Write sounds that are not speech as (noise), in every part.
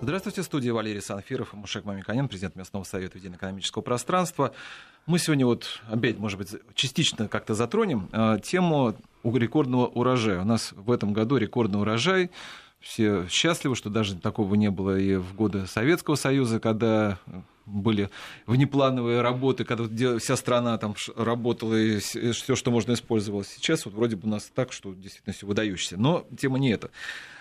Здравствуйте, студия Валерий Санфиров и Мушек Мамиканян, президент местного совета ведения экономического пространства. Мы сегодня вот опять, может быть, частично как-то затронем э, тему рекордного урожая. У нас в этом году рекордный урожай. Все счастливы, что даже такого не было и в годы Советского Союза, когда были внеплановые работы, когда вся страна там работала и все, что можно использовалось. Сейчас вот вроде бы у нас так, что действительно все выдающееся. Но тема не эта.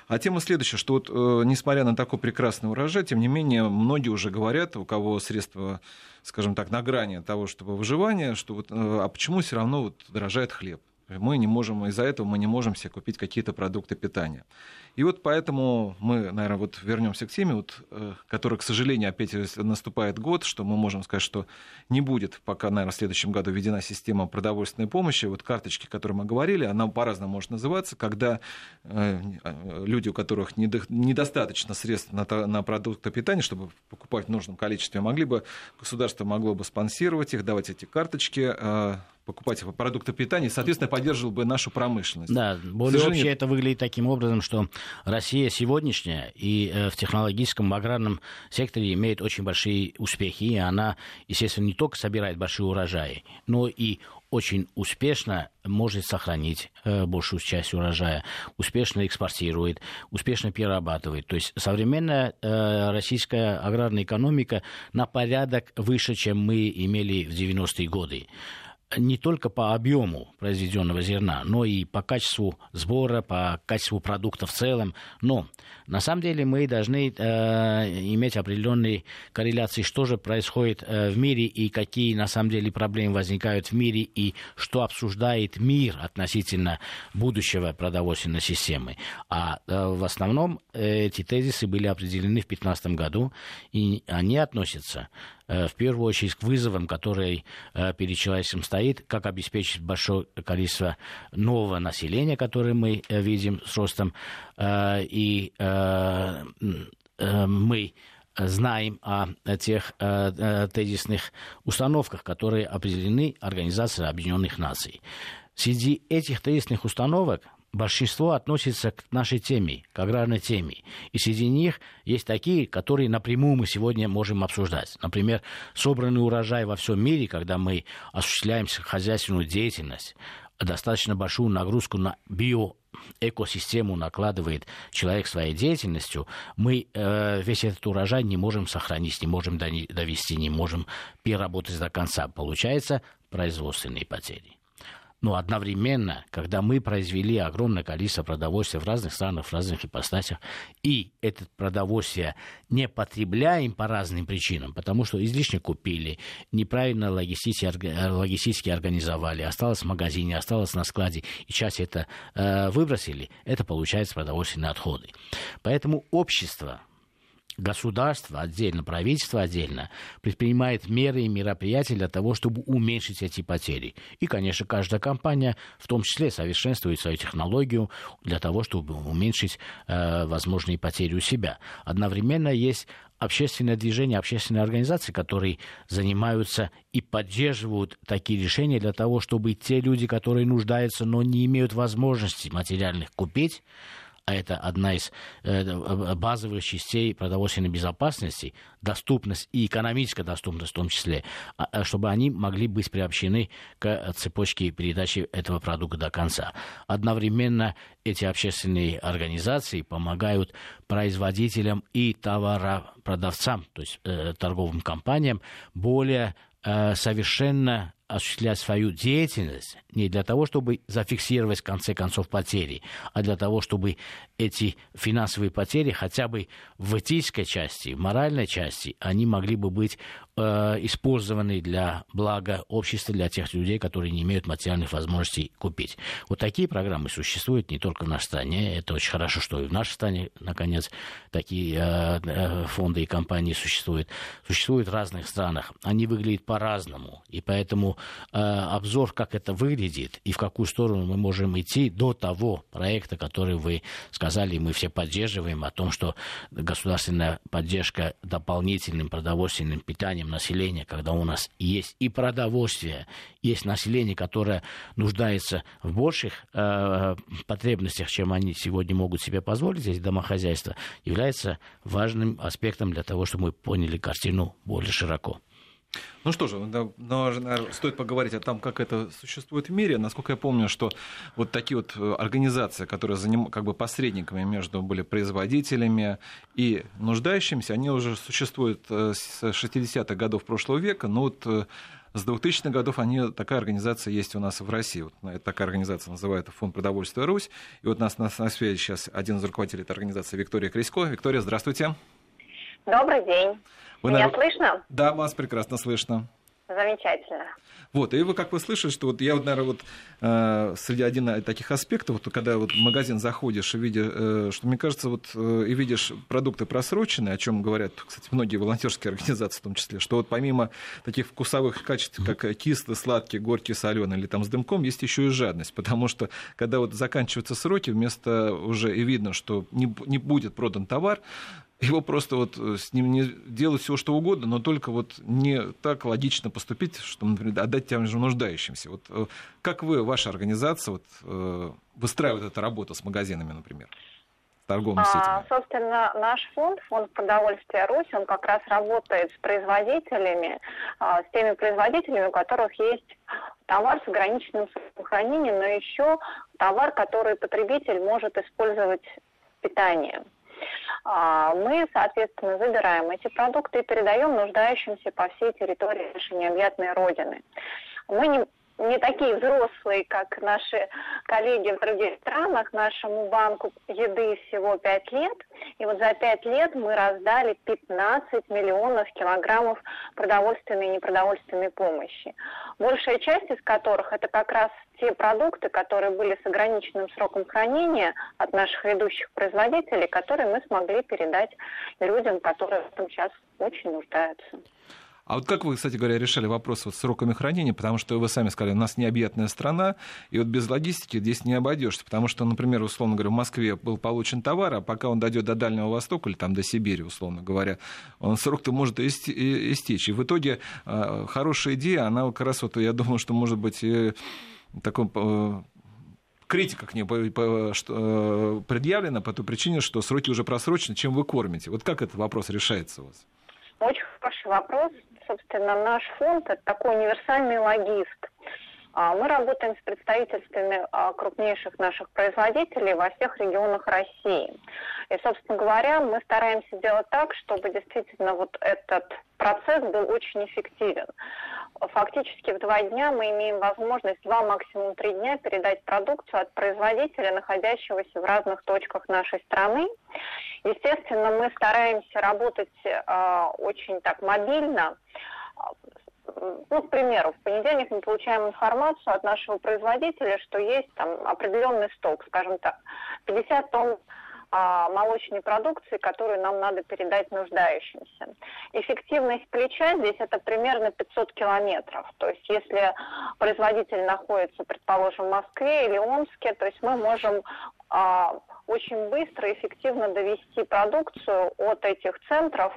А тема следующая, что вот, э, несмотря на такой прекрасный урожай, тем не менее, многие уже говорят, у кого средства, скажем так, на грани того, чтобы выживания, что вот, э, а почему все равно вот дорожает хлеб? Мы не можем, из-за этого мы не можем себе купить какие-то продукты питания. И вот поэтому мы, наверное, вот вернемся к теме, вот, э, которая, к сожалению, опять наступает год, что мы можем сказать, что не будет пока, наверное, в следующем году введена система продовольственной помощи. Вот карточки, о которой мы говорили, она по-разному может называться, когда э, люди, у которых недостаточно средств на, на продукты питания, чтобы покупать в нужном количестве, могли бы, государство могло бы спонсировать их, давать эти карточки, э, покупать продукты питания, и, соответственно, поддерживал бы нашу промышленность. Да, более вообще это выглядит таким образом, что Россия сегодняшняя и э, в технологическом, в аграрном секторе имеет очень большие успехи, и она, естественно, не только собирает большие урожаи, но и очень успешно может сохранить э, большую часть урожая, успешно экспортирует, успешно перерабатывает. То есть современная э, российская аграрная экономика на порядок выше, чем мы имели в 90-е годы не только по объему произведенного зерна, но и по качеству сбора, по качеству продукта в целом. Но на самом деле мы должны э, иметь определенные корреляции, что же происходит э, в мире и какие на самом деле проблемы возникают в мире и что обсуждает мир относительно будущего продовольственной системы. А э, в основном э, эти тезисы были определены в 2015 году, и они относятся в первую очередь к вызовам, которые э, перед человечеством стоит, как обеспечить большое количество нового населения, которое мы э, видим с ростом, и мы знаем о тех тезисных установках, которые определены Организацией Объединенных Наций. Среди этих тезисных установок большинство относится к нашей теме, к аграрной теме. И среди них есть такие, которые напрямую мы сегодня можем обсуждать. Например, собранный урожай во всем мире, когда мы осуществляем хозяйственную деятельность, достаточно большую нагрузку на био экосистему накладывает человек своей деятельностью, мы э, весь этот урожай не можем сохранить, не можем довести, не можем переработать до конца. Получается производственные потери. Но одновременно, когда мы произвели огромное количество продовольствия в разных странах, в разных ипостасях, и это продовольствие не потребляем по разным причинам, потому что излишне купили, неправильно логистически, организовали, осталось в магазине, осталось на складе, и часть это э, выбросили, это получается продовольственные отходы. Поэтому общество государство отдельно, правительство отдельно предпринимает меры и мероприятия для того, чтобы уменьшить эти потери. И, конечно, каждая компания в том числе совершенствует свою технологию для того, чтобы уменьшить э, возможные потери у себя. Одновременно есть общественное движение, общественные организации, которые занимаются и поддерживают такие решения для того, чтобы те люди, которые нуждаются, но не имеют возможности материальных купить, а это одна из э, э, базовых частей продовольственной безопасности, доступность и экономическая доступность в том числе, а, а чтобы они могли быть приобщены к цепочке передачи этого продукта до конца. Одновременно эти общественные организации помогают производителям и товаропродавцам, то есть э, торговым компаниям, более э, совершенно осуществлять свою деятельность не для того, чтобы зафиксировать в конце концов потери, а для того, чтобы эти финансовые потери хотя бы в этической части, в моральной части, они могли бы быть э, использованы для блага общества, для тех людей, которые не имеют материальных возможностей купить. Вот такие программы существуют не только в нашей стране. Это очень хорошо, что и в нашей стране, наконец, такие э, э, фонды и компании существуют. Существуют в разных странах. Они выглядят по-разному. И поэтому э, обзор, как это выглядит и в какую сторону мы можем идти до того проекта, который вы сказали, мы все поддерживаем, о том, что государственная поддержка дополнительным продовольственным питанием населения, когда у нас есть и продовольствие, есть население, которое нуждается в больших э, потребностях, чем они сегодня могут себе позволить, эти домохозяйства, является важным аспектом для того, чтобы мы поняли картину более широко. Ну что же, да, наверное, стоит поговорить о том, как это существует в мире. Насколько я помню, что вот такие вот э, организации, которые занимают как бы посредниками между были производителями и нуждающимися, они уже существуют э, с 60-х годов прошлого века. Но вот э, с 2000-х годов они, такая организация есть у нас в России. Вот, такая организация называется Фонд продовольствия Русь. И вот у нас на, на связи сейчас один из руководителей этой организации Виктория Крисько. Виктория, здравствуйте. Добрый день. Вы, Меня наверное... слышно? Да, вас прекрасно слышно. Замечательно. Вот, и вы как вы слышали, что вот я вот, наверное, вот э, среди один из таких аспектов, вот когда вот в магазин заходишь и видишь, э, что мне кажется, вот э, и видишь продукты просроченные, о чем говорят, кстати, многие волонтерские (laughs) организации в том числе, что вот помимо таких вкусовых качеств, как кислый, сладкий, горький, соленый или там с дымком, есть еще и жадность, потому что когда вот заканчиваются сроки, вместо уже и видно, что не, не будет продан товар, его просто вот э, с ним не делать все, что угодно, но только вот не так логично поступить, что, например, отдать тем же нуждающимся. Вот э, как вы, ваша организация, вот, э, выстраивает эту работу с магазинами, например? торговыми сетями? А, собственно, наш фонд, фонд продовольствия Русь, он как раз работает с производителями, а, с теми производителями, у которых есть товар с ограниченным сроком хранения, но еще товар, который потребитель может использовать в питании. А, мы, соответственно, забираем эти продукты и передаем нуждающимся по всей территории нашей необъятной Родины. Мы не не такие взрослые, как наши коллеги в других странах. Нашему банку еды всего 5 лет. И вот за 5 лет мы раздали 15 миллионов килограммов продовольственной и непродовольственной помощи. Большая часть из которых это как раз те продукты, которые были с ограниченным сроком хранения от наших ведущих производителей, которые мы смогли передать людям, которые в этом сейчас очень нуждаются. А вот как вы, кстати говоря, решали вопрос вот с сроками хранения? Потому что вы сами сказали, у нас необъятная страна, и вот без логистики здесь не обойдешься. Потому что, например, условно говоря, в Москве был получен товар, а пока он дойдет до Дальнего Востока или там до Сибири, условно говоря, он срок-то может истечь. И в итоге а, хорошая идея, она как раз вот, я думаю, что может быть такой критика к ней предъявлена по той причине, что сроки уже просрочены, чем вы кормите. Вот как этот вопрос решается у вас? Очень хороший вопрос собственно, наш фонд – это такой универсальный логист. А, мы работаем с представительствами а, крупнейших наших производителей во всех регионах России. И, собственно говоря, мы стараемся делать так, чтобы действительно вот этот процесс был очень эффективен. Фактически в два дня мы имеем возможность, два максимум три дня, передать продукцию от производителя, находящегося в разных точках нашей страны. Естественно, мы стараемся работать э, очень так мобильно. Ну, к примеру, в понедельник мы получаем информацию от нашего производителя, что есть там определенный сток, скажем так, 50 тонн молочной продукции, которую нам надо передать нуждающимся. Эффективность плеча здесь это примерно 500 километров. То есть если производитель находится, предположим, в Москве или Омске, то есть мы можем а, очень быстро и эффективно довести продукцию от этих центров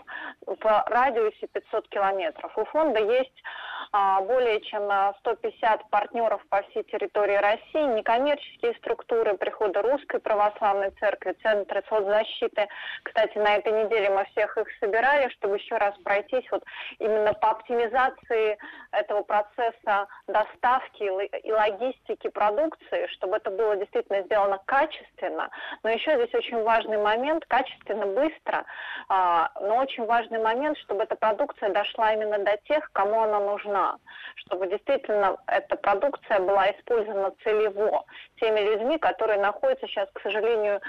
в радиусе 500 километров. У фонда есть а, более чем 150 партнеров по всей территории России, некоммерческие структуры, прихода Русской Православной Церкви, Центры соцзащиты. Кстати, на этой неделе мы всех их собирали, чтобы еще раз пройтись вот именно по оптимизации этого процесса доставки и логистики продукции, чтобы это было действительно сделано качественно. Но еще здесь очень важный момент, качественно, быстро, а, но очень важный момент, чтобы эта продукция дошла именно до тех, кому она нужна нужна, чтобы действительно эта продукция была использована целево теми людьми, которые находятся сейчас, к сожалению,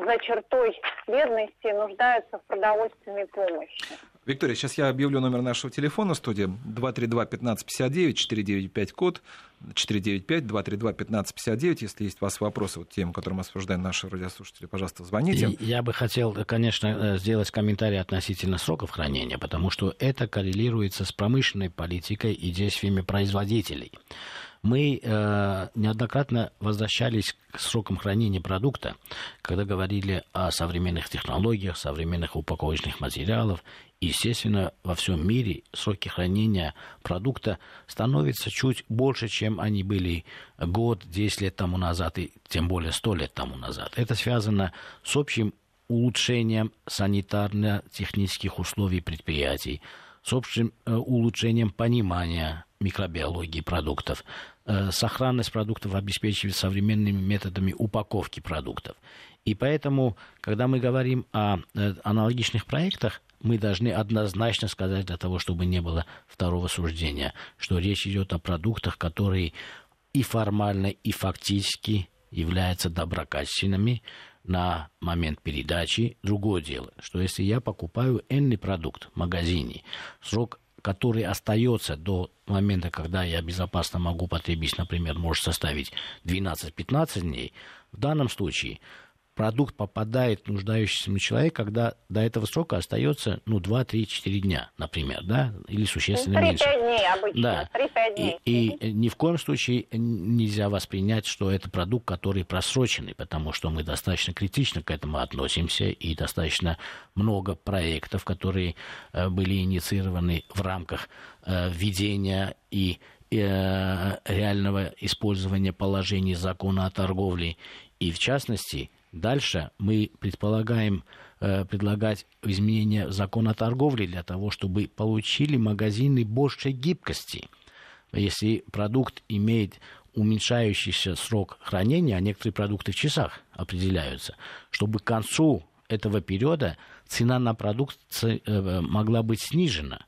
за чертой бедности нуждаются в продовольственной помощи. Виктория, сейчас я объявлю номер нашего телефона в студии 232-1559, 495 код, 495-232-1559. Если есть у вас вопросы вот тем, которым обсуждаем наши радиослушатели, пожалуйста, звоните. И я бы хотел, конечно, э, сделать комментарий относительно сроков хранения, потому что это коррелируется с промышленной политикой и действиями производителей. Мы э, неоднократно возвращались к срокам хранения продукта, когда говорили о современных технологиях, современных упаковочных материалах. Естественно, во всем мире сроки хранения продукта становятся чуть больше, чем они были год, 10 лет тому назад и тем более 100 лет тому назад. Это связано с общим улучшением санитарно-технических условий предприятий, с общим э, улучшением понимания микробиологии продуктов, сохранность продуктов обеспечивать современными методами упаковки продуктов. И поэтому, когда мы говорим о э, аналогичных проектах, мы должны однозначно сказать для того, чтобы не было второго суждения, что речь идет о продуктах, которые и формально, и фактически являются доброкачественными на момент передачи. Другое дело, что если я покупаю энный продукт в магазине, срок который остается до момента, когда я безопасно могу потребить, например, может составить 12-15 дней, в данном случае продукт попадает нуждающийся человек, когда до этого срока остается, ну, 2, 3, 4 дня, например, да, или существенно 3-5 меньше. дней обычно, да. 3-5 дней. И, и ни в коем случае нельзя воспринять, что это продукт, который просроченный, потому что мы достаточно критично к этому относимся, и достаточно много проектов, которые э, были инициированы в рамках э, введения и э, реального использования положений закона о торговле, и в частности, Дальше мы предполагаем э, предлагать изменения закона о торговле для того, чтобы получили магазины больше гибкости. Если продукт имеет уменьшающийся срок хранения, а некоторые продукты в часах определяются, чтобы к концу этого периода цена на продукт э, могла быть снижена.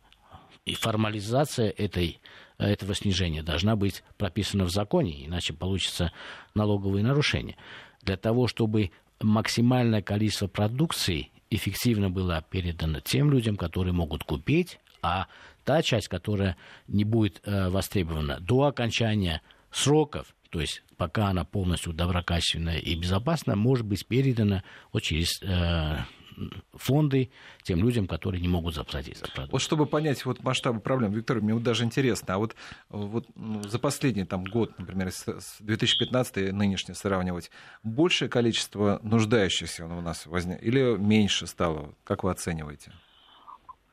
И формализация этой, этого снижения должна быть прописана в законе, иначе получится налоговые нарушения для того, чтобы максимальное количество продукции эффективно было передано тем людям, которые могут купить, а та часть, которая не будет э, востребована до окончания сроков, то есть пока она полностью доброкачественная и безопасна, может быть передана вот через э, фонды тем людям, которые не могут заплатить за продукт. Вот чтобы понять вот масштабы проблем, Виктор, мне вот даже интересно, а вот, вот ну, за последний там, год, например, с 2015 нынешний сравнивать, большее количество нуждающихся у нас возник или меньше стало? Как вы оцениваете?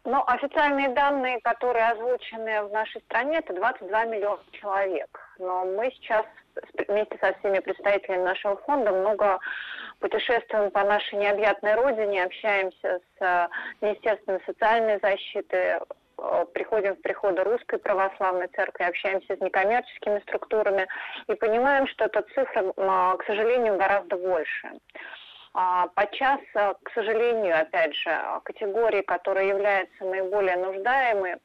Ну, официальные данные, которые озвучены в нашей стране, это 22 миллиона человек. Но мы сейчас вместе со всеми представителями нашего фонда много путешествуем по нашей необъятной родине, общаемся с э, Министерством социальной защиты, э, приходим в приходы Русской Православной Церкви, общаемся с некоммерческими структурами и понимаем, что эта цифра, к сожалению, гораздо больше. А, подчас, э, к сожалению, опять же, категории, которые являются наиболее нуждаемыми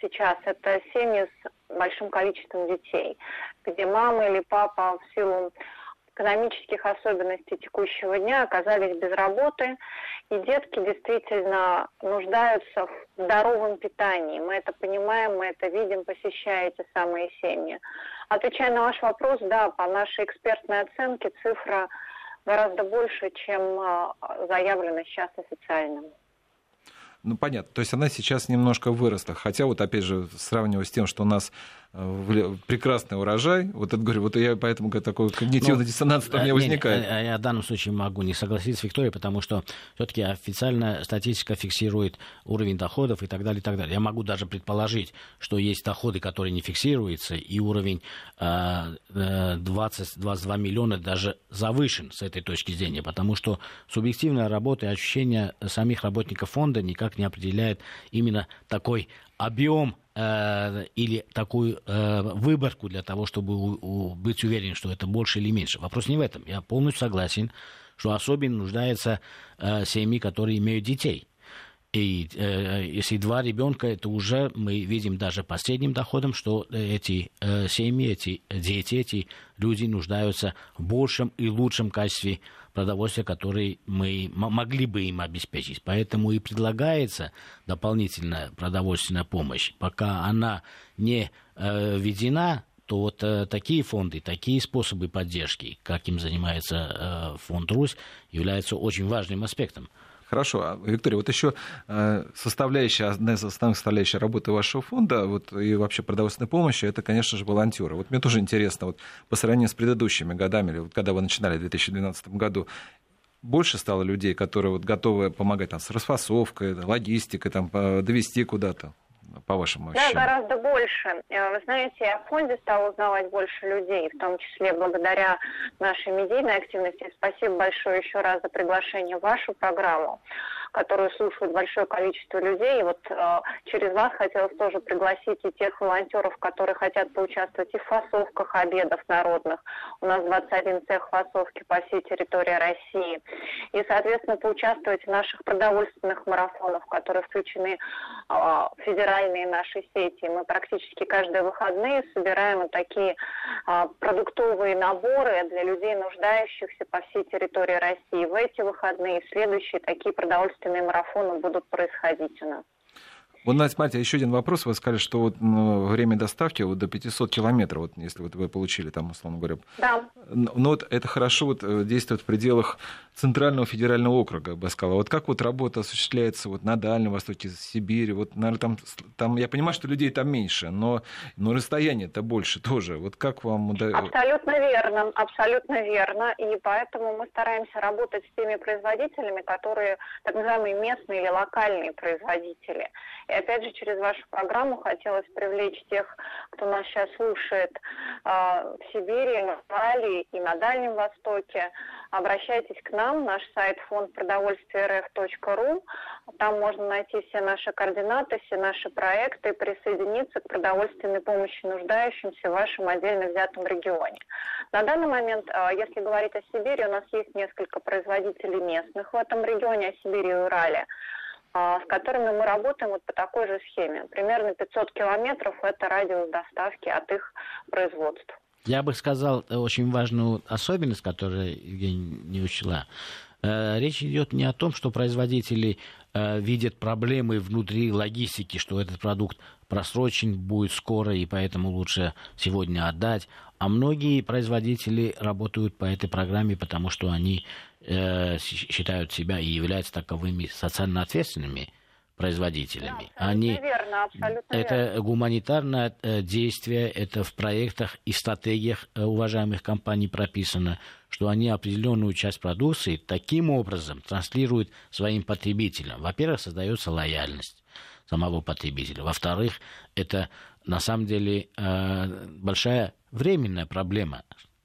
сейчас, это семьи с большим количеством детей, где мама или папа в силу экономических особенностей текущего дня оказались без работы, и детки действительно нуждаются в здоровом питании. Мы это понимаем, мы это видим, посещая эти самые семьи. Отвечая на ваш вопрос, да, по нашей экспертной оценке цифра гораздо больше, чем а, заявлено сейчас официально. Ну, понятно. То есть она сейчас немножко выросла. Хотя, вот опять же, сравнивая с тем, что у нас прекрасный урожай. Вот это говорю, вот я поэтому такой когнитивный ну, диссонанс у меня э, возникает. Не, я в данном случае могу не согласиться с Викторией, потому что все-таки официальная статистика фиксирует уровень доходов и так далее, и так далее. Я могу даже предположить, что есть доходы, которые не фиксируются, и уровень 20-22 э, миллиона даже завышен с этой точки зрения, потому что субъективная работа и ощущение самих работников фонда никак не определяет именно такой объем э, или такую э, выборку для того, чтобы у, у, быть уверен, что это больше или меньше. Вопрос не в этом. Я полностью согласен, что особенно нуждаются э, семьи, которые имеют детей. И э, если два ребенка, это уже мы видим даже по средним доходам, что эти э, семьи, эти дети, эти люди нуждаются в большем и лучшем качестве продовольствия, которые мы могли бы им обеспечить. Поэтому и предлагается дополнительная продовольственная помощь. Пока она не э, введена, то вот э, такие фонды, такие способы поддержки, каким занимается э, фонд «Русь», являются очень важным аспектом. Хорошо. А, Виктория, вот еще э, составляющая, одна из основных составляющих работы вашего фонда вот, и вообще продовольственной помощи, это, конечно же, волонтеры. Вот мне тоже интересно, вот, по сравнению с предыдущими годами, или вот, когда вы начинали в 2012 году, больше стало людей, которые вот, готовы помогать там, с расфасовкой, логистикой, там, довести куда-то? По вашему ощущениям? Да, гораздо больше. Э, вы знаете, я в фонде стала узнавать больше людей, в том числе благодаря нашей медийной активности. Спасибо большое еще раз за приглашение в вашу программу которую слушают большое количество людей. И вот э, через вас хотелось тоже пригласить и тех волонтеров, которые хотят поучаствовать и в фасовках обедов народных. У нас 21 цех фасовки по всей территории России. И, соответственно, поучаствовать в наших продовольственных марафонах, которые включены э, в федеральные наши сети. Мы практически каждые выходные собираем вот такие э, продуктовые наборы для людей, нуждающихся по всей территории России. В эти выходные следующие такие продовольственные марафоны будут происходить у нас. Вот, Настя, смотрите, еще один вопрос. Вы сказали, что вот ну, время доставки вот до 500 километров, вот, если вот вы получили там, условно говоря. Да. Но вот это хорошо вот, э, действует в пределах Центрального федерального округа, я бы сказала. Вот как вот работа осуществляется вот на Дальнем Востоке, Сибири? Вот, наверное, там, там я понимаю, что людей там меньше, но, но расстояние-то больше тоже. Вот как вам удается? Абсолютно верно, абсолютно верно. И поэтому мы стараемся работать с теми производителями, которые так называемые местные или локальные производители. Опять же, через вашу программу хотелось привлечь тех, кто нас сейчас слушает э, в Сибири, в Италии и на Дальнем Востоке. Обращайтесь к нам, наш сайт фонд продовольствия рф.ру. Там можно найти все наши координаты, все наши проекты и присоединиться к продовольственной помощи нуждающимся в вашем отдельно взятом регионе. На данный момент, а, если говорить о Сибири, у нас есть несколько производителей местных в этом регионе, о Сибири и Урале. А, с которыми мы работаем вот по такой же схеме. Примерно 500 километров – это радиус доставки от их производств. Я бы сказал очень важную особенность, которую Евгения не учла. Э, речь идет не о том, что производители э, видят проблемы внутри логистики, что этот продукт просрочен будет скоро, и поэтому лучше сегодня отдать. А многие производители работают по этой программе, потому что они э, считают себя и являются таковыми социально ответственными производителями. Да, Они, верно, абсолютно это верно. гуманитарное э, действие, это в проектах и стратегиях э, уважаемых компаний прописано, что они определенную часть продукции таким образом транслируют своим потребителям. Во-первых, создается лояльность самого потребителя. Во-вторых, это на самом деле э, большая временная проблема,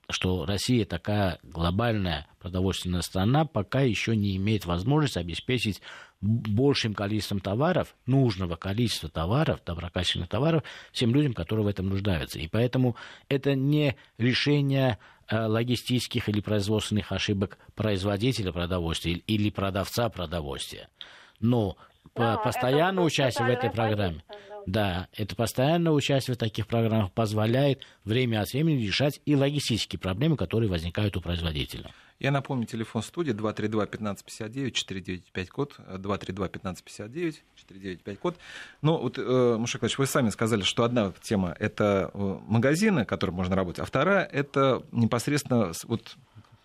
что Россия такая глобальная продовольственная страна пока еще не имеет возможности обеспечить большим количеством товаров, нужного количества товаров, доброкачественных товаров, всем людям, которые в этом нуждаются. И поэтому это не решение э, логистических или производственных ошибок производителя продовольствия или продавца продовольствия. Но да, постоянное участие в этой программе, да. Да, это постоянное участие в таких программах позволяет время от времени решать и логистические проблемы, которые возникают у производителя. Я напомню, телефон студии 232-1559, 495 код, 232-1559, 495 код. Ну, вот, э, Мушек вы сами сказали, что одна тема – это э, магазины, которые можно работать, а вторая – это непосредственно вот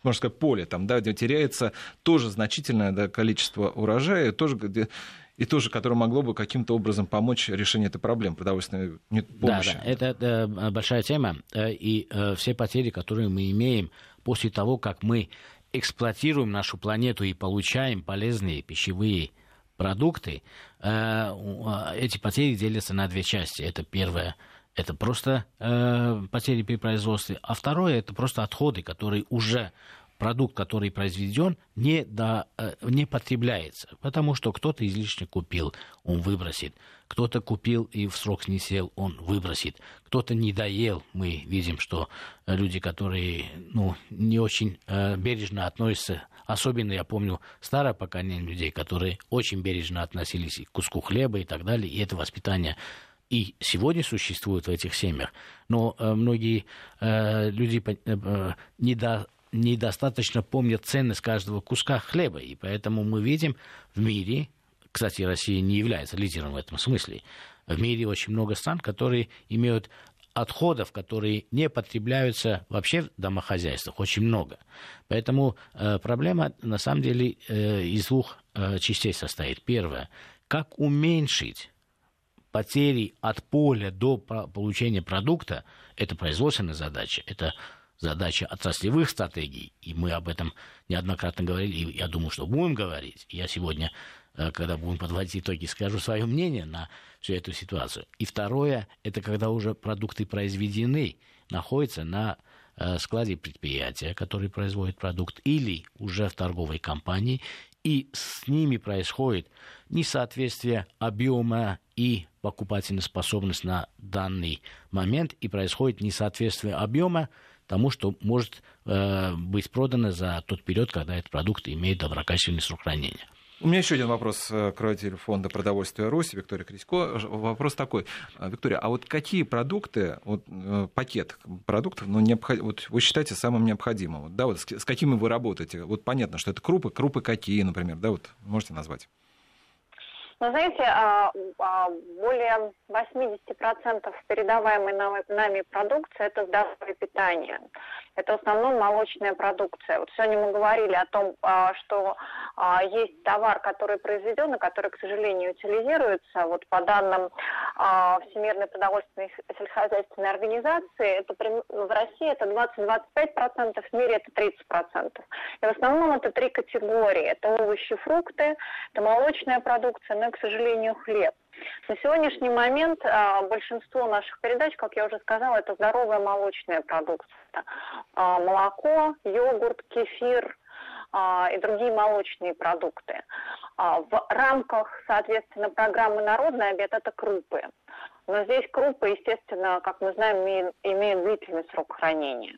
можно сказать, поле, там, да, где теряется тоже значительное да, количество урожая, тоже где и тоже, которое могло бы каким-то образом помочь решению этой проблемы продовольственной помощи. Да, да, это, это большая тема, э, и э, все потери, которые мы имеем после того, как мы эксплуатируем нашу планету и получаем полезные пищевые продукты, э, эти потери делятся на две части. Это первое, это просто потери при производстве, а второе, это просто отходы, которые уже продукт, который произведен, не, до, э, не потребляется, потому что кто-то излишне купил, он выбросит, кто-то купил и в срок не сел, он выбросит, кто-то не доел, мы видим, что люди, которые ну, не очень э, бережно относятся, особенно я помню старое поколение людей, которые очень бережно относились к куску хлеба и так далее, и это воспитание и сегодня существует в этих семьях, но э, многие э, люди э, не, до, недостаточно помнят ценность каждого куска хлеба. И поэтому мы видим в мире, кстати, Россия не является лидером в этом смысле, в мире очень много стран, которые имеют отходов, которые не потребляются вообще в домохозяйствах, очень много. Поэтому э, проблема на самом деле э, из двух э, частей состоит. Первое, как уменьшить потери от поля до получения продукта, это производственная задача, это задача отраслевых стратегий, и мы об этом неоднократно говорили, и я думаю, что будем говорить. Я сегодня, э, когда будем подводить итоги, скажу свое мнение на всю эту ситуацию. И второе, это когда уже продукты произведены, находятся на э, складе предприятия, который производит продукт, или уже в торговой компании, и с ними происходит несоответствие объема и покупательной способности на данный момент, и происходит несоответствие объема тому, что может э, быть продано за тот период, когда этот продукт имеет доброкачественный срок хранения. У меня еще один вопрос к руководителю фонда продовольствия Руси Виктория Крисько. Вопрос такой. Виктория, а вот какие продукты, вот, э, пакет продуктов, ну, необход... вот вы считаете самым необходимым? Вот, да, вот с какими вы работаете? Вот понятно, что это крупы. Крупы какие, например, да, вот можете назвать? Но знаете, а, а, более 80% передаваемой нами продукции – это здоровое питание. Это в основном молочная продукция. Вот сегодня мы говорили о том, а, что есть товар, который произведен и который, к сожалению, утилизируется. Вот по данным Всемирной продовольственной сельскохозяйственной организации, это в России это 20-25%, в мире это 30%. И в основном это три категории. Это овощи, фрукты, это молочная продукция, ну к сожалению, хлеб. На сегодняшний момент а, большинство наших передач, как я уже сказала, это здоровая молочная продукция. А, молоко, йогурт, кефир а, и другие молочные продукты. В рамках, соответственно, программы «Народный обед» это крупы. Но здесь крупы, естественно, как мы знаем, имеют, имеют длительный срок хранения.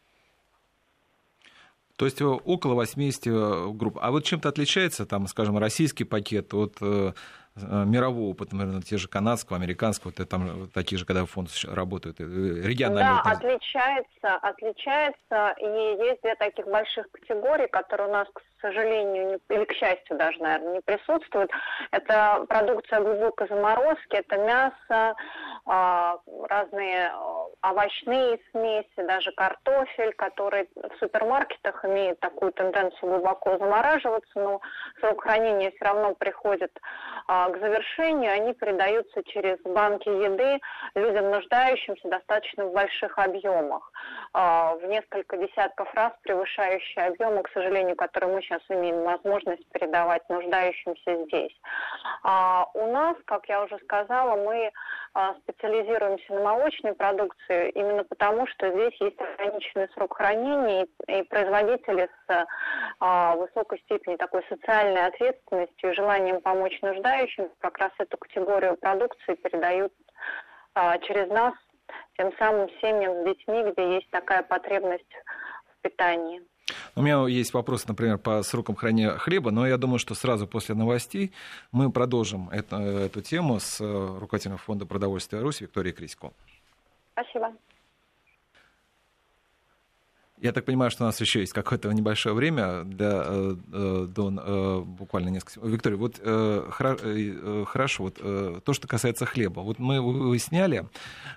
То есть э, около 80 э, групп. А вот чем-то отличается, там, скажем, российский пакет от э, мирового опыта, наверное, те же канадского, американского, это там такие же, когда фонд работает, региональные. Да, отличается, отличается, и есть две таких больших категории, которые у нас, к сожалению, не, или к счастью даже, наверное, не присутствуют. Это продукция глубокой заморозки, это мясо, разные а, овощные смеси, даже картофель, который в супермаркетах имеет такую тенденцию глубоко замораживаться, но срок хранения все равно приходит а, к завершению, они передаются через банки еды людям, нуждающимся достаточно в больших объемах, в несколько десятков раз превышающие объемы, к сожалению, которые мы сейчас имеем возможность передавать нуждающимся здесь. У нас, как я уже сказала, мы специализируемся на молочной продукции именно потому, что здесь есть ограниченный срок хранения, и производители с а, высокой степенью такой социальной ответственностью и желанием помочь нуждающим как раз эту категорию продукции передают а, через нас тем самым семьям с детьми, где есть такая потребность в питании. У меня есть вопрос, например, по срокам хранения хлеба, но я думаю, что сразу после новостей мы продолжим это, эту тему с э, руководителем фонда продовольствия Руси Викторией Крисько. Спасибо. Я так понимаю, что у нас еще есть какое-то небольшое время для э, э, до э, буквально несколько. Виктория, вот хорошо, вот то, что касается хлеба. Вот мы выясняли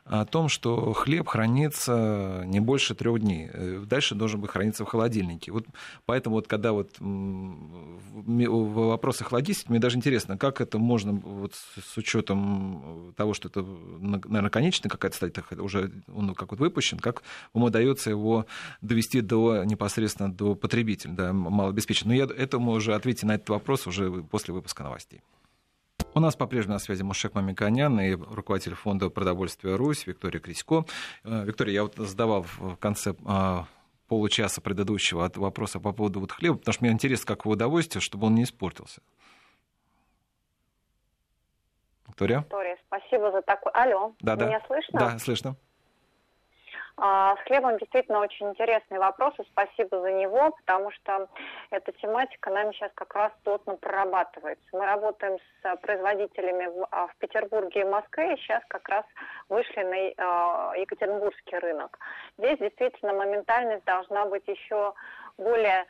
о том, что хлеб хранится не больше трех дней. Дальше должен быть храниться в холодильнике. Вот поэтому вот когда вот в вопросах логистики, мне даже интересно, как это можно вот с учетом того, что это, наверное, конечная какая-то стадия, уже он как вот выпущен, как ему удается его довести до непосредственно до потребителя, да, малообеспеченных. Но я этому уже ответить на этот вопрос уже после выпуска новостей. У нас по-прежнему на связи Мушек Мамиканян и руководитель фонда продовольствия Русь Виктория Крисько. Э, Виктория, я вот задавал в конце а, получаса предыдущего от вопроса по поводу вот хлеба, потому что мне интересно, как его удовольствие, чтобы он не испортился. Виктория? Виктория, спасибо за такой... Алло, да, меня да. слышно? Да, слышно. А, с хлебом действительно очень интересный вопрос, и спасибо за него, потому что эта тематика нами сейчас как раз плотно прорабатывается. Мы работаем с производителями в, а, в Петербурге и Москве, и сейчас как раз вышли на э, Екатеринбургский рынок. Здесь действительно моментальность должна быть еще более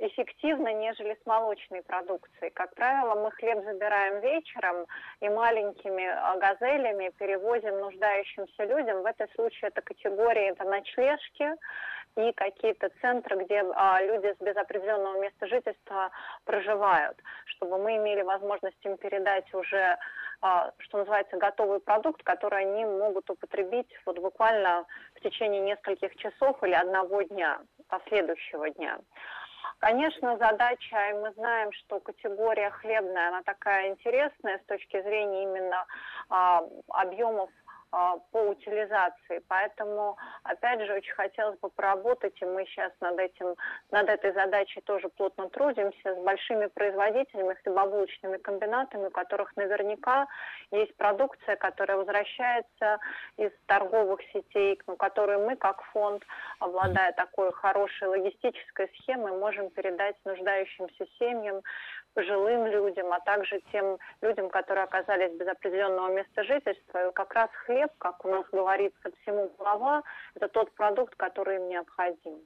эффективно, нежели с молочной продукцией. Как правило, мы хлеб забираем вечером и маленькими а, газелями перевозим нуждающимся людям. В этом случае это категории, это ночлежки и какие-то центры, где а, люди без определенного места жительства проживают, чтобы мы имели возможность им передать уже а, что называется, готовый продукт, который они могут употребить вот буквально в течение нескольких часов или одного дня, последующего дня. Конечно, задача, и мы знаем, что категория хлебная, она такая интересная с точки зрения именно а, объемов по утилизации. Поэтому, опять же, очень хотелось бы поработать, и мы сейчас над, этим, над этой задачей тоже плотно трудимся, с большими производителями, хлебобулочными комбинатами, у которых наверняка есть продукция, которая возвращается из торговых сетей, ну, которую мы, как фонд, обладая такой хорошей логистической схемой, можем передать нуждающимся семьям, пожилым людям, а также тем людям, которые оказались без определенного места жительства. И как раз хлеб, как у нас говорится, всему голова, это тот продукт, который им необходим.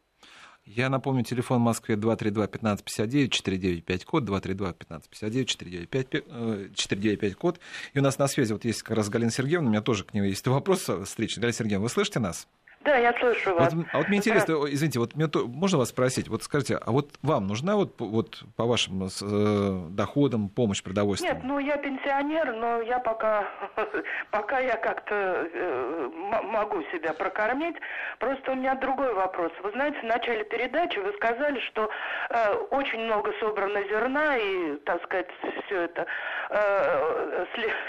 Я напомню, телефон в Москве 232-1559, 495 код, 232-1559, 495, 495 код. И у нас на связи вот есть как раз Галина Сергеевна, у меня тоже к ней есть вопрос встречи. Галина Сергеевна, вы слышите нас? Да, я слышу вас. Вот, а вот мне интересно, извините, вот мне можно вас спросить, вот скажите, а вот вам нужна вот, вот по вашим э, доходам помощь продовольствия? Нет, ну я пенсионер, но я пока, (laughs) пока я как-то э, могу себя прокормить. Просто у меня другой вопрос. Вы знаете, в начале передачи вы сказали, что э, очень много собрано зерна и, так сказать, все это э,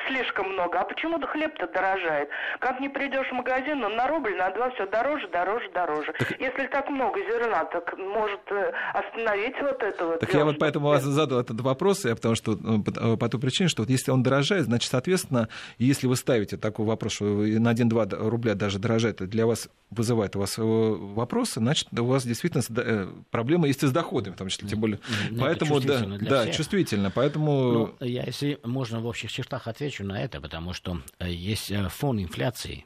слишком много. А почему-то хлеб-то дорожает. Как не придешь в магазин, он на рубль, на два все дороже, дороже, дороже. Так... Если так много зерна, так может э, остановить вот это вот. Так я вот поэтому вас задал этот вопрос, я потому что ну, по, по той причине, что вот если он дорожает, значит, соответственно, если вы ставите такой вопрос, что на 1-2 рубля даже дорожает, для вас вызывает у вас э, вопросы, значит, у вас действительно э, проблема есть и с доходами, в том числе, тем более. Ну, поэтому, да, да, всех. чувствительно, поэтому... Ну, я, если можно, в общих чертах отвечу на это, потому что есть фон инфляции,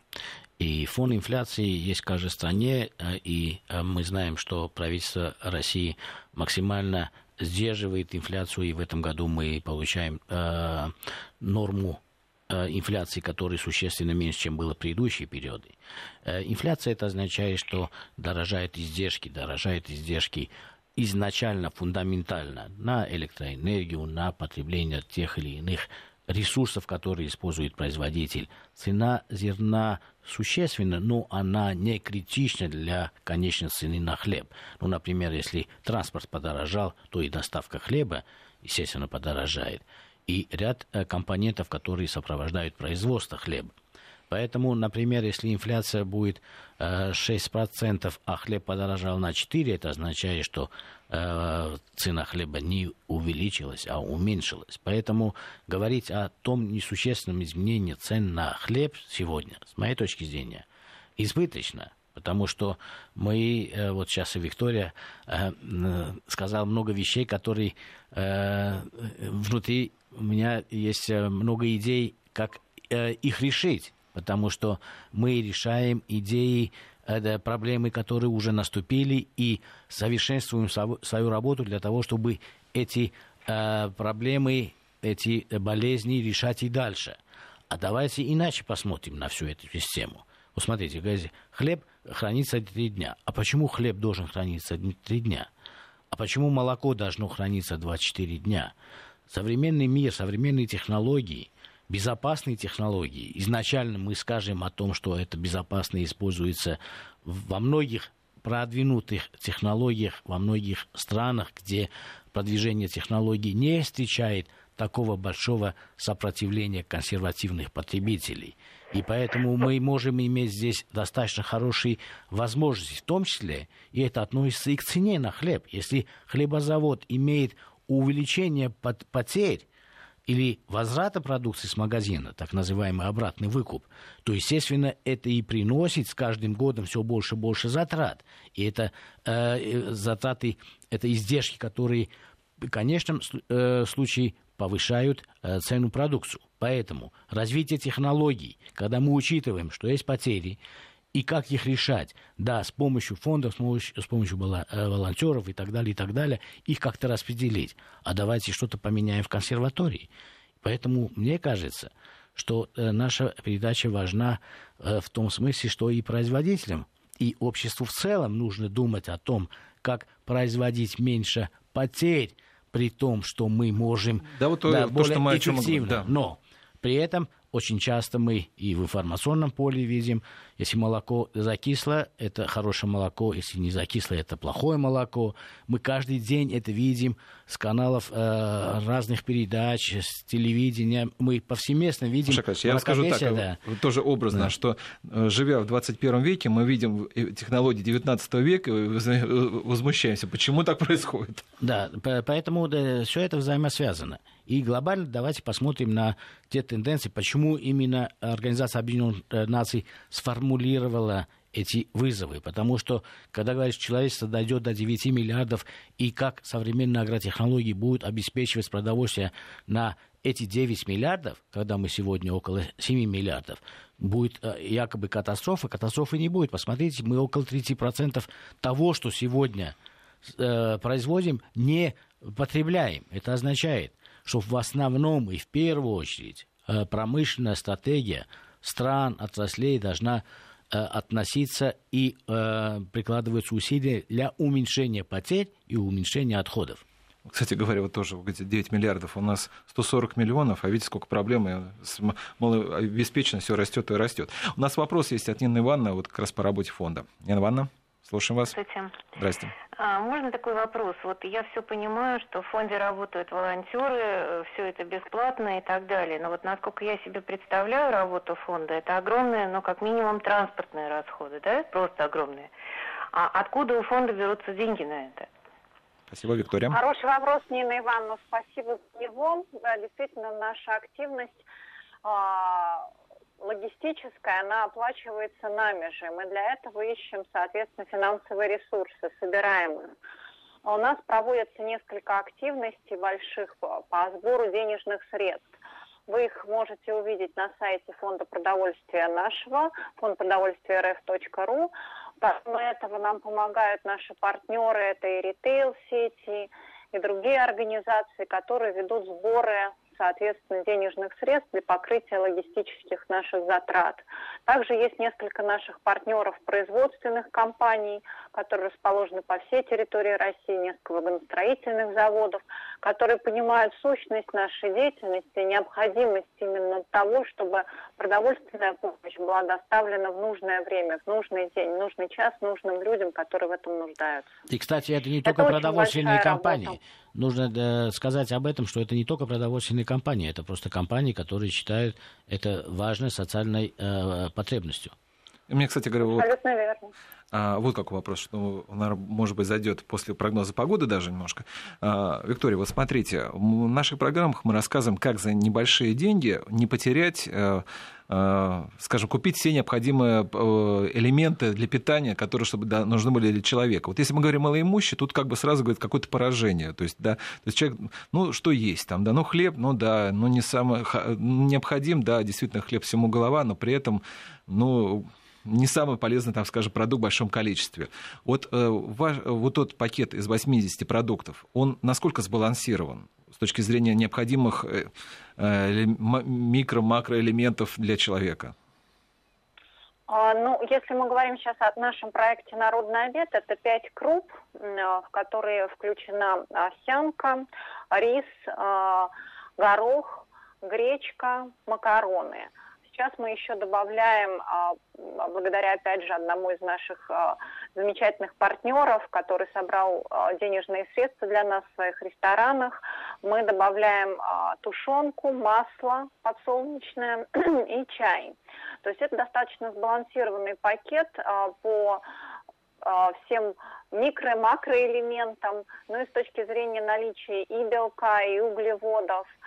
и фон инфляции есть в каждой стране, э, и э, мы знаем, что правительство России максимально сдерживает инфляцию, и в этом году мы получаем э, норму э, инфляции, которая существенно меньше, чем было в предыдущие периоды. Э, инфляция это означает, что дорожают издержки, дорожают издержки изначально, фундаментально на электроэнергию, на потребление тех или иных ресурсов, которые использует производитель. Цена зерна существенна, но она не критична для конечной цены на хлеб. Ну, например, если транспорт подорожал, то и доставка хлеба, естественно, подорожает. И ряд э, компонентов, которые сопровождают производство хлеба. Поэтому, например, если инфляция будет 6%, э, а хлеб подорожал на 4%, это означает, что э, цена хлеба не увеличилась, а уменьшилась. Поэтому говорить о том несущественном изменении цен на хлеб сегодня, с моей точки зрения, избыточно. Потому что мы, э, вот сейчас и Виктория сказала много вещей, которые внутри у меня есть много идей, как их решить потому что мы решаем идеи, это проблемы, которые уже наступили, и совершенствуем свою работу для того, чтобы эти э, проблемы, эти болезни решать и дальше. А давайте иначе посмотрим на всю эту систему. Вот смотрите, хлеб хранится три дня. А почему хлеб должен храниться три дня? А почему молоко должно храниться 24 дня? Современный мир, современные технологии безопасные технологии. Изначально мы скажем о том, что это безопасно используется во многих продвинутых технологиях, во многих странах, где продвижение технологий не встречает такого большого сопротивления консервативных потребителей. И поэтому мы можем иметь здесь достаточно хорошие возможности, в том числе, и это относится и к цене на хлеб. Если хлебозавод имеет увеличение потерь, или возврата продукции с магазина, так называемый обратный выкуп, то, естественно, это и приносит с каждым годом все больше и больше затрат. И это э, затраты, это издержки, которые в конечном э, случае повышают э, цену продукцию. Поэтому развитие технологий, когда мы учитываем, что есть потери, и как их решать. Да, с помощью фондов, с помощью, с помощью э, волонтеров и так далее, и так далее, их как-то распределить. А давайте что-то поменяем в консерватории. Поэтому мне кажется, что э, наша передача важна э, в том смысле, что и производителям, и обществу в целом нужно думать о том, как производить меньше потерь, при том, что мы можем да, вот да, то, более что мы эффективно. Да. Но при этом очень часто мы и в информационном поле видим, если молоко закисло, это хорошее молоко, если не закисло, это плохое молоко. Мы каждый день это видим с каналов э, разных передач, с телевидения. Мы повсеместно видим... Слушай, я вам скажу так, да. тоже образно, да. что э, живя в 21 веке, мы видим технологии 19 века и возмущаемся, почему так происходит. Да, поэтому да, все это взаимосвязано. И глобально давайте посмотрим на те тенденции, почему именно Организация Объединенных Наций сформулировала эти вызовы. Потому что, когда говоришь, человечество дойдет до 9 миллиардов, и как современные агротехнологии будут обеспечивать продовольствие на эти 9 миллиардов, когда мы сегодня около 7 миллиардов, будет э, якобы катастрофа, катастрофы не будет. Посмотрите, мы около 30% того, что сегодня э, производим, не потребляем. Это означает, что в основном и в первую очередь э, промышленная стратегия стран, отраслей должна э, относиться и э, прикладываются усилия для уменьшения потерь и уменьшения отходов. Кстати говоря, вот тоже вы говорите, 9 миллиардов, у нас 140 миллионов, а видите, сколько проблем, с малообеспеченностью растет и растет. У нас вопрос есть от Нины Ивановны, вот как раз по работе фонда. Нина Ивановна? Слушаем вас. Здравствуйте. Здрасте. А, можно такой вопрос? Вот я все понимаю, что в фонде работают волонтеры, э, все это бесплатно и так далее. Но вот насколько я себе представляю работу фонда, это огромные, ну как минимум транспортные расходы, да? Просто огромные. А откуда у фонда берутся деньги на это? Спасибо, Виктория. Хороший вопрос, Нина Ивановна. Спасибо за него. Да, действительно, наша активность а, логистическая, она оплачивается нами же. Мы для этого ищем, соответственно, финансовые ресурсы, собираем их. У нас проводятся несколько активностей больших по сбору денежных средств. Вы их можете увидеть на сайте Фонда продовольствия нашего, фонд продовольствия рф.ру. Помимо этого нам помогают наши партнеры, это и ритейл-сети, и другие организации, которые ведут сборы соответственно, денежных средств для покрытия логистических наших затрат. Также есть несколько наших партнеров производственных компаний, которые расположены по всей территории России, несколько вагоностроительных заводов, которые понимают сущность нашей деятельности, необходимость именно того, чтобы продовольственная помощь была доставлена в нужное время, в нужный день, в нужный час нужным людям, которые в этом нуждаются. И, кстати, это не только это продовольственные компании. Работа. Нужно э, сказать об этом, что это не только продовольственные компании, это просто компании, которые считают это важной социальной э, потребностью. Мне, кстати говоря, вот... А, вот какой вопрос, что, наверное, может быть, зайдет после прогноза погоды даже немножко. А, Виктория, вот смотрите, в наших программах мы рассказываем, как за небольшие деньги не потерять а, а, скажем, купить все необходимые э, элементы для питания, которые чтобы, да, нужны были для человека. Вот если мы говорим малоимущий, тут как бы сразу говорит какое-то поражение. То есть, да, то есть человек, ну, что есть там, да, ну, хлеб, ну, да, ну, не самый необходим, да, действительно, хлеб всему голова, но при этом, ну, не самый полезный, там, скажем, продукт в большом количестве. Вот, э, ваш, вот тот пакет из 80 продуктов, он насколько сбалансирован с точки зрения необходимых э, э, микро-макроэлементов для человека? А, ну, если мы говорим сейчас о нашем проекте «Народный обед», это пять круп, в которые включена овсянка, рис, горох, гречка, макароны – Сейчас мы еще добавляем, а, благодаря, опять же, одному из наших а, замечательных партнеров, который собрал а, денежные средства для нас в своих ресторанах, мы добавляем тушенку, масло подсолнечное (clears throat) и чай. То есть это достаточно сбалансированный пакет по всем микро- макроэлементам, ну и с точки зрения наличия и белка, и углеводов –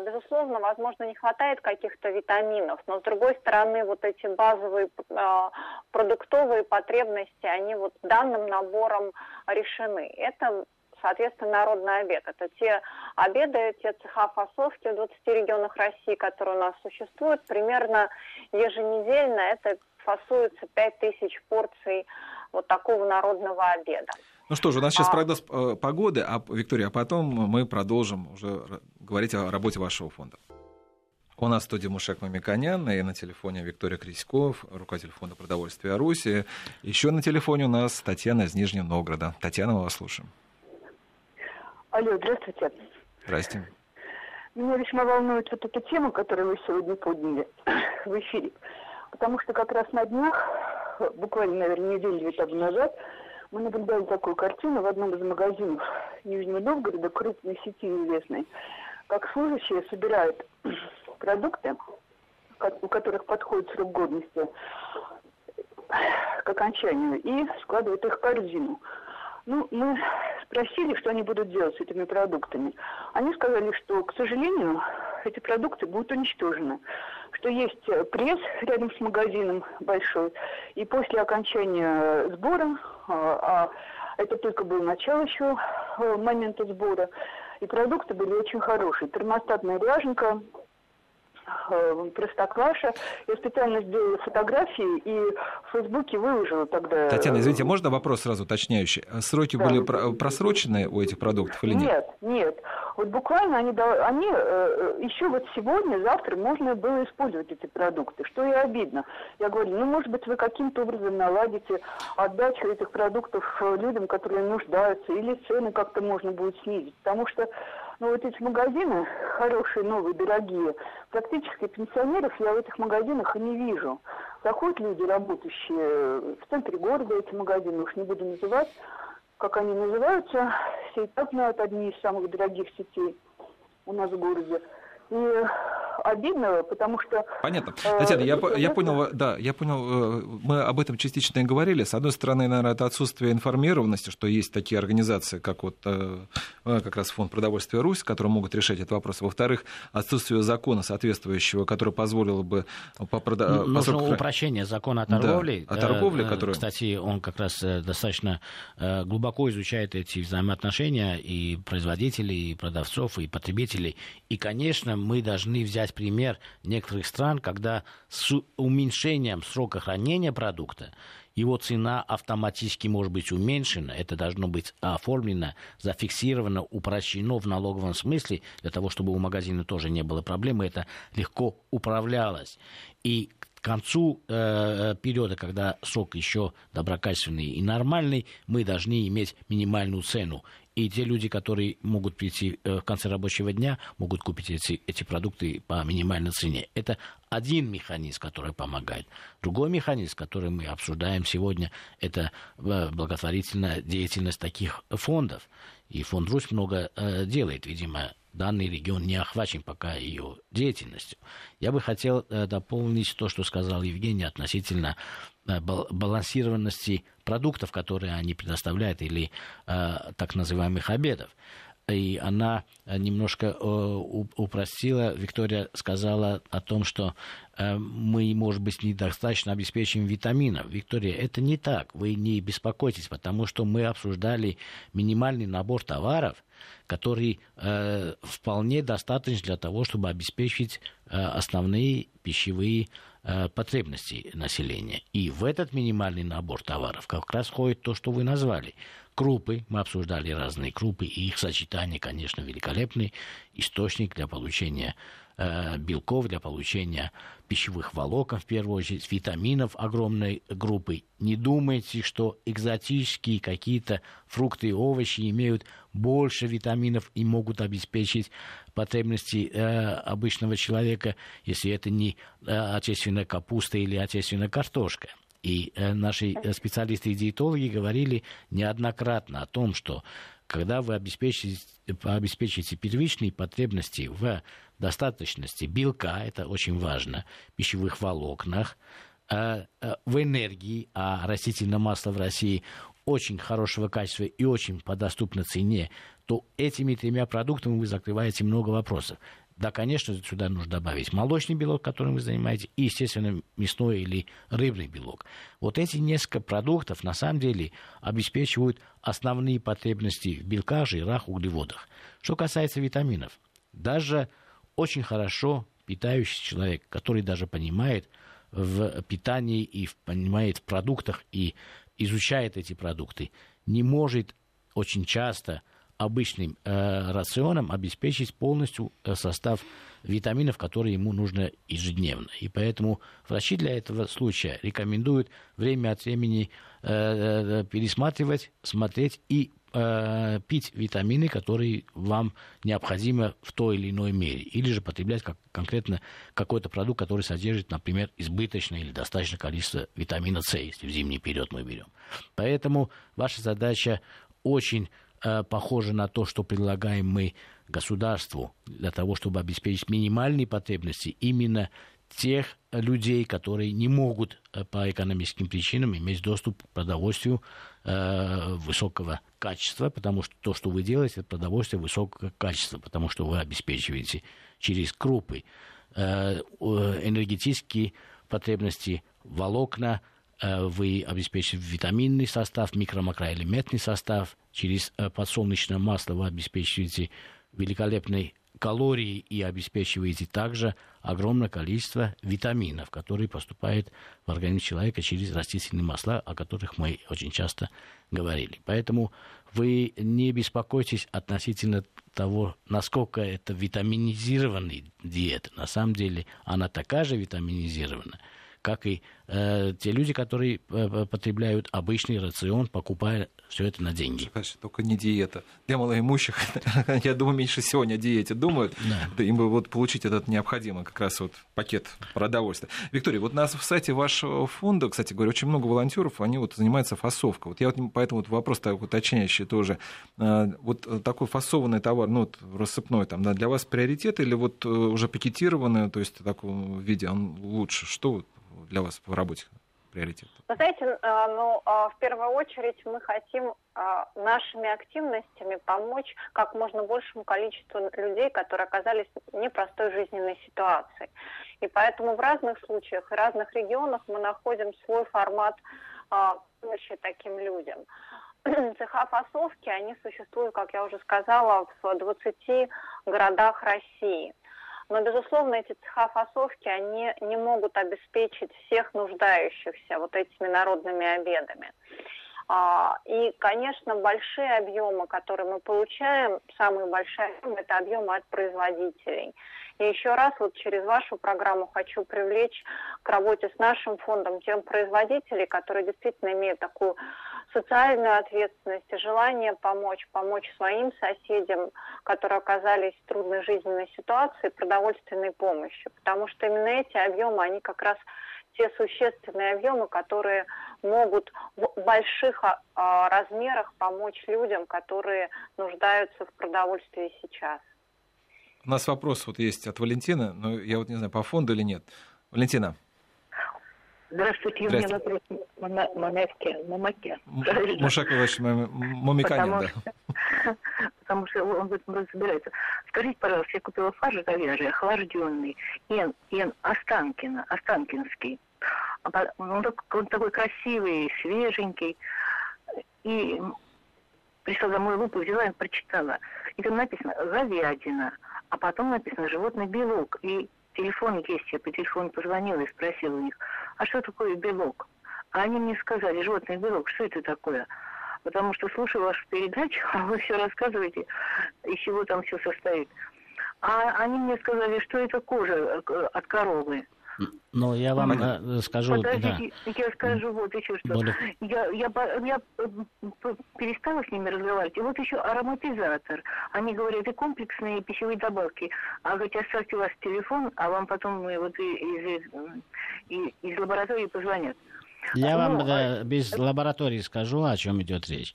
безусловно, возможно, не хватает каких-то витаминов, но с другой стороны, вот эти базовые а, продуктовые потребности, они вот данным набором решены. Это соответственно, народный обед. Это те обеды, те цеха фасовки в 20 регионах России, которые у нас существуют, примерно еженедельно. Это фасуется 5000 порций вот такого народного обеда. Ну что же, у нас сейчас а... прогноз э, погоды, а, Виктория, а потом мы продолжим уже говорить о работе вашего фонда. У нас в студии Мушек Мамиканян и на телефоне Виктория Криськов, руководитель фонда продовольствия Руси. Еще на телефоне у нас Татьяна из Нижнего Новгорода. Татьяна, мы вас слушаем. Алло, здравствуйте. Здрасте. Меня весьма волнует вот эта тема, которую вы сегодня подняли в эфире. Потому что как раз на днях, буквально, наверное, неделю-две тому назад, мы наблюдали такую картину в одном из магазинов Нижнего Новгорода, крупной сети известной, как служащие собирают (clears throat) продукты, у которых подходит срок годности к окончанию, и складывают их в корзину. Ну, мы спросили, что они будут делать с этими продуктами. Они сказали, что, к сожалению, эти продукты будут уничтожены. Что есть пресс рядом с магазином большой, и после окончания сбора, а, а это только было начало еще э, момента сбора, и продукты были очень хорошие. Термостатная ряженка, Э, Простокваша. Я специально сделала фотографии и в Фейсбуке выложила тогда. Татьяна, извините, можно вопрос сразу уточняющий? А сроки да, были про- просрочены у этих продуктов или нет? Нет, нет. Вот буквально они, они э, еще вот сегодня, завтра можно было использовать эти продукты, что и обидно. Я говорю, ну, может быть, вы каким-то образом наладите отдачу этих продуктов э, людям, которые нуждаются, или цены как-то можно будет снизить. Потому что ну, вот эти магазины, хорошие, новые, дорогие, практически пенсионеров я в этих магазинах и не вижу. Заходят люди, работающие в центре города, эти магазины, уж не буду называть, как они называются, все и так знают одни из самых дорогих сетей у нас в городе. И обидно, потому что... Понятно. Э, Татьяна, я, я понял, да, я понял, э, мы об этом частично и говорили. С одной стороны, наверное, это отсутствие информированности, что есть такие организации, как вот э, как раз Фонд продовольствия Русь, которые могут решать этот вопрос. Во-вторых, отсутствие закона соответствующего, который позволило бы... По прода... Нужно по... упрощение закона о торговле. Да, о торговле, который... Кстати, он как раз достаточно глубоко изучает эти взаимоотношения и производителей, и продавцов, и потребителей. И, конечно, мы должны взять взять пример некоторых стран, когда с уменьшением срока хранения продукта его цена автоматически может быть уменьшена, это должно быть оформлено, зафиксировано, упрощено в налоговом смысле, для того, чтобы у магазина тоже не было проблемы, это легко управлялось. И к концу э, э периода, когда сок еще доброкачественный и нормальный, мы должны иметь минимальную цену. И те люди, которые могут прийти э, в конце рабочего дня, могут купить эти, эти продукты по минимальной цене. Это один механизм, который помогает. Другой механизм, который мы обсуждаем сегодня, это э, благотворительная деятельность таких фондов. И фонд Русь много э, делает, видимо, данный регион не охвачен пока ее деятельностью. Я бы хотел э, дополнить то, что сказал Евгений относительно Э, балансированности продуктов, которые они предоставляют, или э, так называемых обедов. И она э, немножко э, упростила. Виктория сказала о том, что э, мы, может быть, недостаточно обеспечим витаминов. Виктория, это не так. Вы не беспокойтесь, потому что мы обсуждали минимальный набор товаров, который вполне достаточен для того, чтобы обеспечить основные пищевые потребностей населения. И в этот минимальный набор товаров как раз входит то, что вы назвали. Крупы, мы обсуждали разные крупы, и их сочетание, конечно, великолепный источник для получения Э, белков для получения пищевых волокон, в первую очередь, витаминов огромной группы. Не думайте, что экзотические какие-то фрукты и овощи имеют больше витаминов и могут обеспечить потребности э, обычного человека, если это не э, отечественная капуста или отечественная картошка. И э, наши специалисты и диетологи говорили неоднократно о том, что когда вы обеспечите, обеспечите первичные потребности в достаточности белка, это очень важно, пищевых волокнах, э, э, в энергии, а растительное масло в России очень хорошего качества и очень по доступной цене, то этими тремя продуктами вы закрываете много вопросов. Да, конечно, сюда нужно добавить молочный белок, которым вы занимаетесь, и, естественно, мясной или рыбный белок. Вот эти несколько продуктов, на самом деле, обеспечивают основные потребности в белках, жирах, углеводах. Что касается витаминов, даже очень хорошо питающийся человек, который даже понимает в питании и понимает в продуктах и изучает эти продукты, не может очень часто обычным э, рационом обеспечить полностью э, состав витаминов, которые ему нужно ежедневно. И поэтому врачи для этого случая рекомендуют время от времени э, э пересматривать, смотреть и э, пить витамины, которые вам необходимы в той или иной мере, или же потреблять как, конкретно какой-то продукт, который содержит, например, избыточное или достаточное количество витамина С, если в зимний период мы берем. Поэтому ваша задача очень э, похожа на то, что предлагаем мы государству для того, чтобы обеспечить минимальные потребности именно тех людей, которые не могут э, по экономическим причинам иметь доступ к продовольствию э, высокого качества, потому что то, что вы делаете, это продовольствие высокого качества, потому что вы обеспечиваете через крупы энергетические потребности, волокна, вы обеспечиваете витаминный состав, микро-макроэлементный состав, через э, подсолнечное масло вы обеспечиваете великолепный калории и обеспечиваете также огромное количество витаминов, которые поступают в организм человека через растительные масла, о которых мы очень часто говорили. Поэтому вы не беспокойтесь относительно того, насколько это витаминизированная диета. На самом деле она такая же витаминизированная, как и э, те люди, которые э, потребляют обычный рацион, покупая все это на деньги. Только не диета. Для малоимущих, (laughs) я думаю, меньше всего не о диете думают. Да. Им бы вот получить этот необходимый как раз вот пакет продовольствия. Виктория, вот на сайте вашего фонда, кстати говоря, очень много волонтеров, они вот занимаются фасовкой. Вот я вот поэтому вот вопрос такой уточняющий тоже. А, вот такой фасованный товар, ну, вот рассыпной, там, да, для вас приоритет или вот э, уже пакетированный, то есть в таком виде он лучше? Что для вас в работе? приоритет? Вы знаете, а, ну, а, в первую очередь мы хотим а, нашими активностями помочь как можно большему количеству людей, которые оказались в непростой жизненной ситуации. И поэтому в разных случаях и разных регионах мы находим свой формат помощи таким людям. (clears throat) Цеха фасовки, они существуют, как я уже сказала, в 20 городах России. Но, безусловно, эти цеха фасовки, они не могут обеспечить всех нуждающихся вот этими народными обедами. А, и, конечно, большие объемы, которые мы получаем, самые большие объемы, это объемы от производителей. И еще раз вот через вашу программу хочу привлечь к работе с нашим фондом тем производителей, которые действительно имеют такую социальную ответственность желание помочь, помочь своим соседям, которые оказались в трудной жизненной ситуации, продовольственной помощью. Потому что именно эти объемы, они как раз те существенные объемы, которые могут в больших а, а, размерах помочь людям, которые нуждаются в продовольствии сейчас. У нас вопрос вот есть от Валентины, но я вот не знаю, по фонду или нет. Валентина. Здравствуйте, у меня вопрос Мамаке. Мамаке. Мушак Иванович Мамиканин, да. (laughs) Потому что он в этом разбирается. Скажите, пожалуйста, я купила фарш говяжий, охлажденный, Н, Н Останкина, Останкинский. А он, он такой красивый, свеженький. И пришла домой лупу, взяла и прочитала. И там написано говядина, а потом написано животный белок. И телефон есть, я по телефону позвонила и спросила у них, а что такое белок? А они мне сказали, животный белок, что это такое? Потому что слушаю вашу передачу, а (laughs) вы все рассказываете, из чего там все состоит. А они мне сказали, что это кожа э, от коровы. Но я вам Понятно. Э, скажу... Подождите, да. я скажу вот еще что. Буду... Я, я, я э, перестала с ними разговаривать. И вот еще ароматизатор. Они говорят, и комплексные пищевые добавки. А говорят, оставьте у вас телефон, а вам потом вот из, из, из лаборатории позвонят. Я вам ну, да, а без лаборатории скажу, о чем идет речь.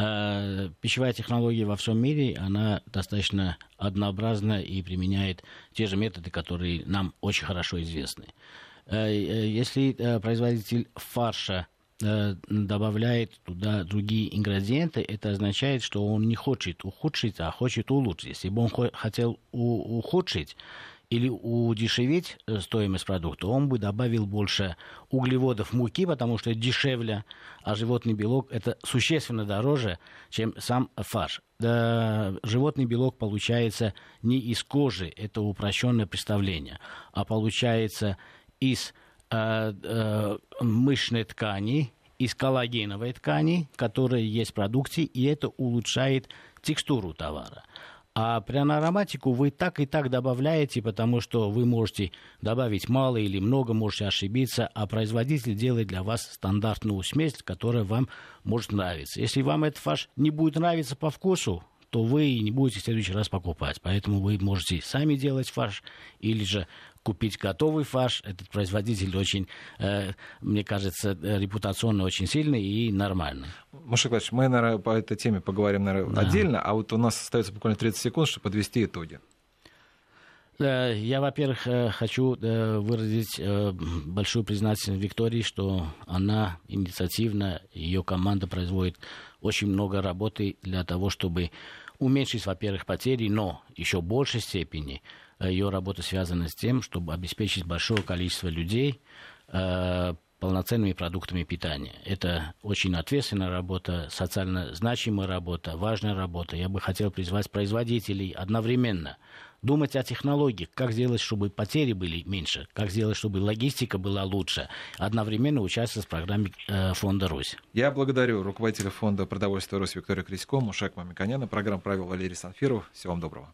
Э, пищевая технология во всем мире, она достаточно однообразна и применяет те же методы, которые нам очень хорошо известны. Э, э, если производитель фарша добавляет туда другие ингредиенты, это означает, что он не хочет ухудшить, а хочет улучшить. Если бы он хотел ухудшить, или удешевить э, стоимость продукта, он бы добавил больше углеводов муки, потому что дешевле, а животный белок это существенно дороже, чем сам фарш. Да, животный белок получается не из кожи, это упрощенное представление, а получается из э, э, мышечной ткани, из коллагеновой ткани, которая есть в продукте, и это улучшает текстуру товара. А пряноароматику вы так и так добавляете, потому что вы можете добавить мало или много, можете ошибиться, а производитель делает для вас стандартную смесь, которая вам может нравиться. Если вам этот фарш не будет нравиться по вкусу, то вы не будете в следующий раз покупать. Поэтому вы можете сами делать фарш или же купить готовый фарш. Этот производитель очень, э, мне кажется, репутационно очень сильный и нормальный. Маша Николаевич, мы, наверное, по этой теме поговорим, наверное, да. отдельно, а вот у нас остается буквально 30 секунд, чтобы подвести итоги. Я, во-первых, э, хочу э, выразить большую признательность Виктории, что она инициативно, ее команда производит очень много работы для того, чтобы уменьшить, во-первых, потери, но еще в большей степени ее работа связана с тем, чтобы обеспечить большое количество людей э, полноценными продуктами питания. Это очень ответственная работа, социально значимая работа, важная работа. Я бы хотел призвать производителей одновременно думать о технологиях, как сделать, чтобы потери были меньше, как сделать, чтобы логистика была лучше, одновременно участвовать в программе э, фонда «Русь». Я благодарю руководителя фонда продовольствия «Русь» Викторию Крисько, Мушак Мамиканяна. Программу провел Валерий Санфиров. Всего вам доброго.